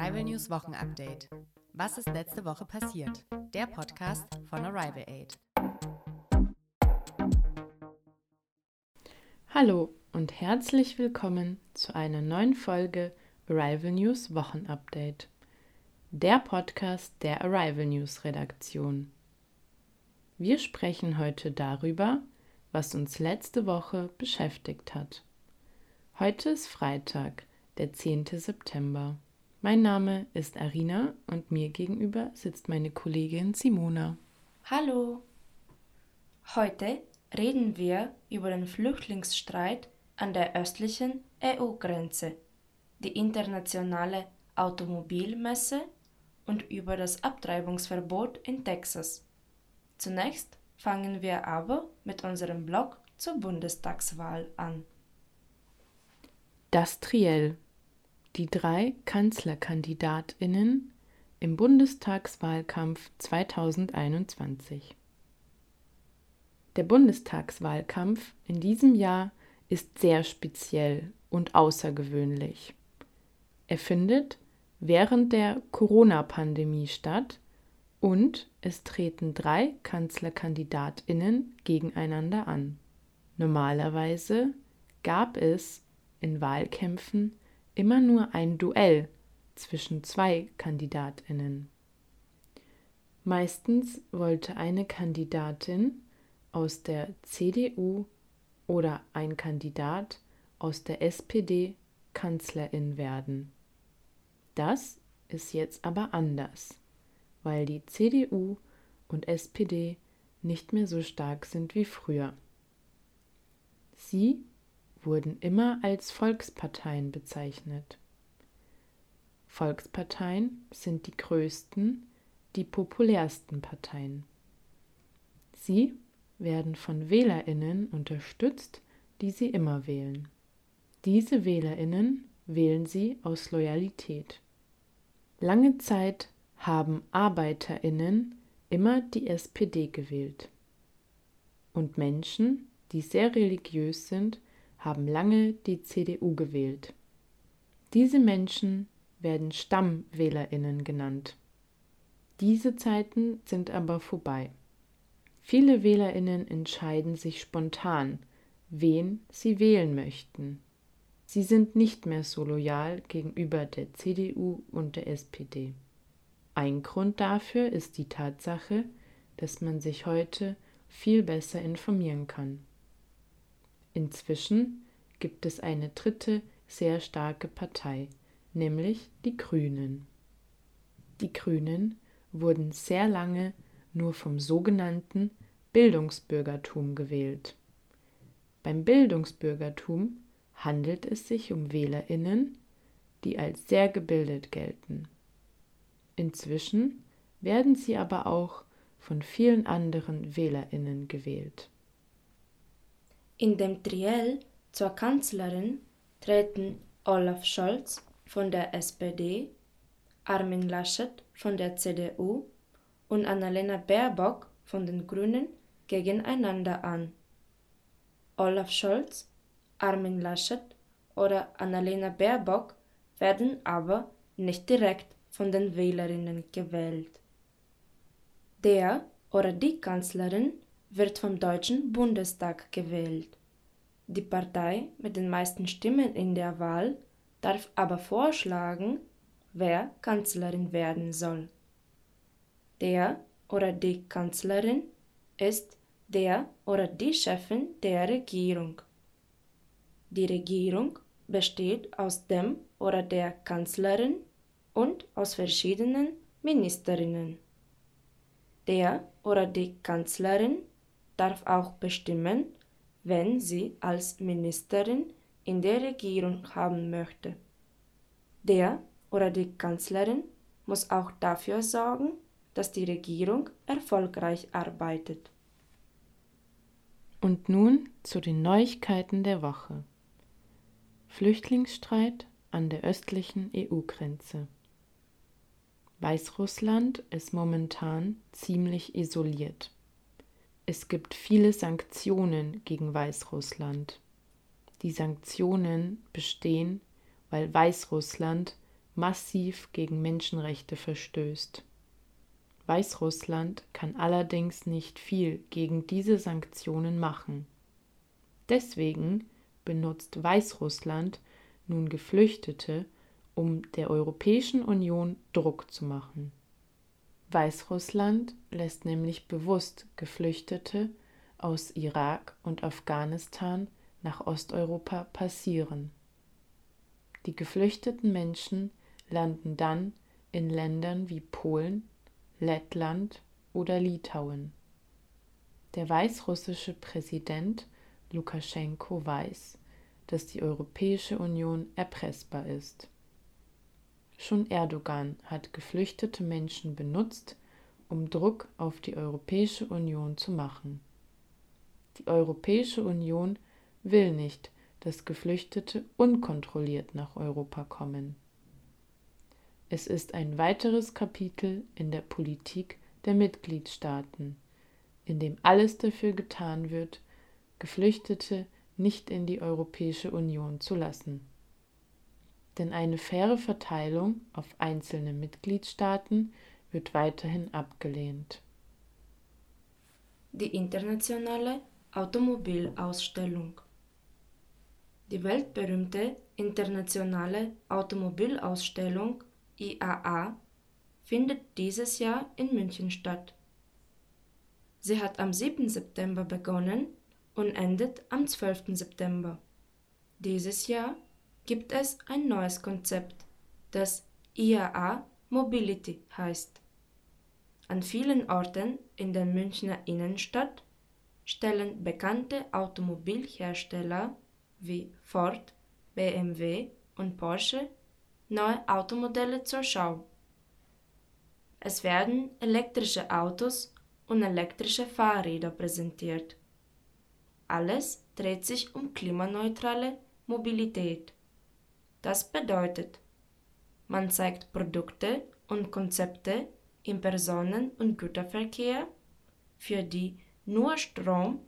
Arrival News Wochenupdate. Was ist letzte Woche passiert? Der Podcast von Arrival Aid. Hallo und herzlich willkommen zu einer neuen Folge Arrival News Wochenupdate. Der Podcast der Arrival News Redaktion. Wir sprechen heute darüber, was uns letzte Woche beschäftigt hat. Heute ist Freitag, der 10. September. Mein Name ist Arina und mir gegenüber sitzt meine Kollegin Simona. Hallo. Heute reden wir über den Flüchtlingsstreit an der östlichen EU-Grenze, die internationale Automobilmesse und über das Abtreibungsverbot in Texas. Zunächst fangen wir aber mit unserem Blog zur Bundestagswahl an. Das Triell. Die drei Kanzlerkandidatinnen im Bundestagswahlkampf 2021. Der Bundestagswahlkampf in diesem Jahr ist sehr speziell und außergewöhnlich. Er findet während der Corona-Pandemie statt und es treten drei Kanzlerkandidatinnen gegeneinander an. Normalerweise gab es in Wahlkämpfen immer nur ein Duell zwischen zwei Kandidatinnen. Meistens wollte eine Kandidatin aus der CDU oder ein Kandidat aus der SPD Kanzlerin werden. Das ist jetzt aber anders, weil die CDU und SPD nicht mehr so stark sind wie früher. Sie wurden immer als Volksparteien bezeichnet. Volksparteien sind die größten, die populärsten Parteien. Sie werden von Wählerinnen unterstützt, die sie immer wählen. Diese Wählerinnen wählen sie aus Loyalität. Lange Zeit haben Arbeiterinnen immer die SPD gewählt. Und Menschen, die sehr religiös sind, haben lange die CDU gewählt. Diese Menschen werden Stammwählerinnen genannt. Diese Zeiten sind aber vorbei. Viele Wählerinnen entscheiden sich spontan, wen sie wählen möchten. Sie sind nicht mehr so loyal gegenüber der CDU und der SPD. Ein Grund dafür ist die Tatsache, dass man sich heute viel besser informieren kann. Inzwischen gibt es eine dritte sehr starke Partei, nämlich die Grünen. Die Grünen wurden sehr lange nur vom sogenannten Bildungsbürgertum gewählt. Beim Bildungsbürgertum handelt es sich um Wählerinnen, die als sehr gebildet gelten. Inzwischen werden sie aber auch von vielen anderen Wählerinnen gewählt. In dem Triell zur Kanzlerin treten Olaf Scholz von der SPD, Armin Laschet von der CDU und Annalena Baerbock von den Grünen gegeneinander an. Olaf Scholz, Armin Laschet oder Annalena Baerbock werden aber nicht direkt von den Wählerinnen gewählt. Der oder die Kanzlerin wird vom Deutschen Bundestag gewählt. Die Partei mit den meisten Stimmen in der Wahl darf aber vorschlagen, wer Kanzlerin werden soll. Der oder die Kanzlerin ist der oder die Chefin der Regierung. Die Regierung besteht aus dem oder der Kanzlerin und aus verschiedenen Ministerinnen. Der oder die Kanzlerin darf auch bestimmen, wenn sie als Ministerin in der Regierung haben möchte. Der oder die Kanzlerin muss auch dafür sorgen, dass die Regierung erfolgreich arbeitet. Und nun zu den Neuigkeiten der Woche. Flüchtlingsstreit an der östlichen EU-Grenze. Weißrussland ist momentan ziemlich isoliert. Es gibt viele Sanktionen gegen Weißrussland. Die Sanktionen bestehen, weil Weißrussland massiv gegen Menschenrechte verstößt. Weißrussland kann allerdings nicht viel gegen diese Sanktionen machen. Deswegen benutzt Weißrussland nun Geflüchtete, um der Europäischen Union Druck zu machen. Weißrussland lässt nämlich bewusst Geflüchtete aus Irak und Afghanistan nach Osteuropa passieren. Die geflüchteten Menschen landen dann in Ländern wie Polen, Lettland oder Litauen. Der weißrussische Präsident Lukaschenko weiß, dass die Europäische Union erpressbar ist. Schon Erdogan hat geflüchtete Menschen benutzt, um Druck auf die Europäische Union zu machen. Die Europäische Union will nicht, dass Geflüchtete unkontrolliert nach Europa kommen. Es ist ein weiteres Kapitel in der Politik der Mitgliedstaaten, in dem alles dafür getan wird, Geflüchtete nicht in die Europäische Union zu lassen. Denn eine faire Verteilung auf einzelne Mitgliedstaaten wird weiterhin abgelehnt. Die internationale Automobilausstellung Die weltberühmte internationale Automobilausstellung IAA findet dieses Jahr in München statt. Sie hat am 7. September begonnen und endet am 12. September. Dieses Jahr gibt es ein neues Konzept, das IAA Mobility heißt. An vielen Orten in der Münchner Innenstadt stellen bekannte Automobilhersteller wie Ford, BMW und Porsche neue Automodelle zur Schau. Es werden elektrische Autos und elektrische Fahrräder präsentiert. Alles dreht sich um klimaneutrale Mobilität. Das bedeutet, man zeigt Produkte und Konzepte im Personen- und Güterverkehr, für die nur Strom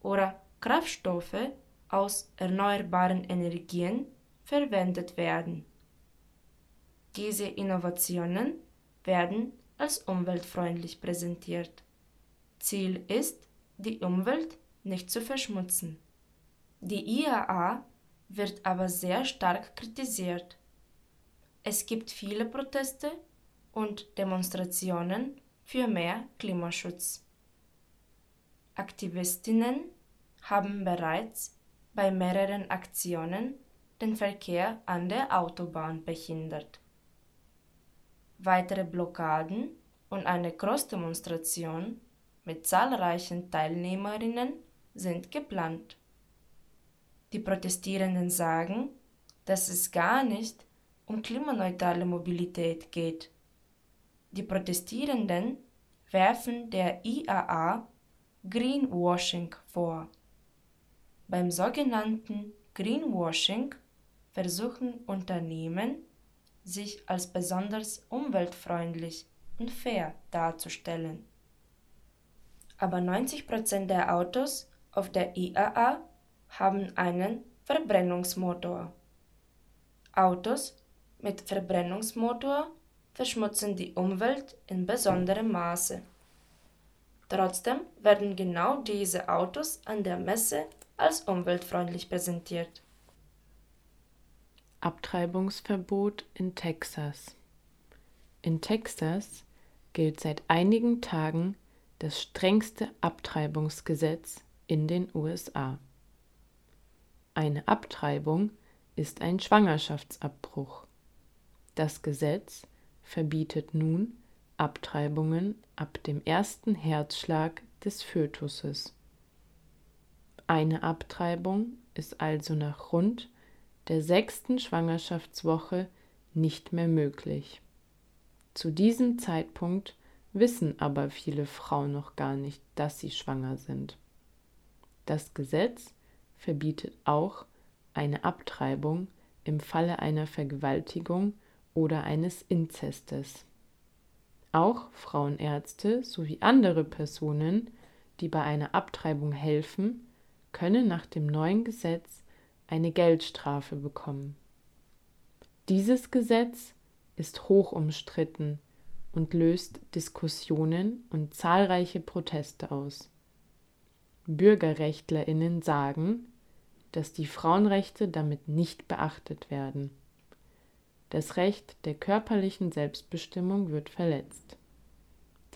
oder Kraftstoffe aus erneuerbaren Energien verwendet werden. Diese Innovationen werden als umweltfreundlich präsentiert. Ziel ist, die Umwelt nicht zu verschmutzen. Die IAA wird aber sehr stark kritisiert. Es gibt viele Proteste und Demonstrationen für mehr Klimaschutz. Aktivistinnen haben bereits bei mehreren Aktionen den Verkehr an der Autobahn behindert. Weitere Blockaden und eine Großdemonstration mit zahlreichen Teilnehmerinnen sind geplant. Die Protestierenden sagen, dass es gar nicht um klimaneutrale Mobilität geht. Die Protestierenden werfen der IAA Greenwashing vor. Beim sogenannten Greenwashing versuchen Unternehmen, sich als besonders umweltfreundlich und fair darzustellen. Aber 90% der Autos auf der IAA haben einen Verbrennungsmotor. Autos mit Verbrennungsmotor verschmutzen die Umwelt in besonderem Maße. Trotzdem werden genau diese Autos an der Messe als umweltfreundlich präsentiert. Abtreibungsverbot in Texas. In Texas gilt seit einigen Tagen das strengste Abtreibungsgesetz in den USA. Eine Abtreibung ist ein Schwangerschaftsabbruch. Das Gesetz verbietet nun Abtreibungen ab dem ersten Herzschlag des Fötuses. Eine Abtreibung ist also nach rund der sechsten Schwangerschaftswoche nicht mehr möglich. Zu diesem Zeitpunkt wissen aber viele Frauen noch gar nicht, dass sie schwanger sind. Das Gesetz verbietet auch eine Abtreibung im Falle einer Vergewaltigung oder eines Inzestes. Auch Frauenärzte sowie andere Personen, die bei einer Abtreibung helfen, können nach dem neuen Gesetz eine Geldstrafe bekommen. Dieses Gesetz ist hoch umstritten und löst Diskussionen und zahlreiche Proteste aus. Bürgerrechtlerinnen sagen, dass die Frauenrechte damit nicht beachtet werden. Das Recht der körperlichen Selbstbestimmung wird verletzt.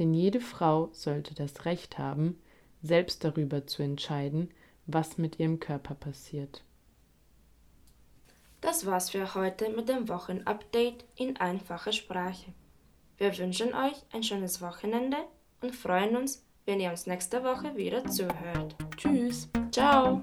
Denn jede Frau sollte das Recht haben, selbst darüber zu entscheiden, was mit ihrem Körper passiert. Das war's für heute mit dem Wochenupdate in einfacher Sprache. Wir wünschen euch ein schönes Wochenende und freuen uns, wenn ihr uns nächste Woche wieder zuhört. Tschüss. Ciao.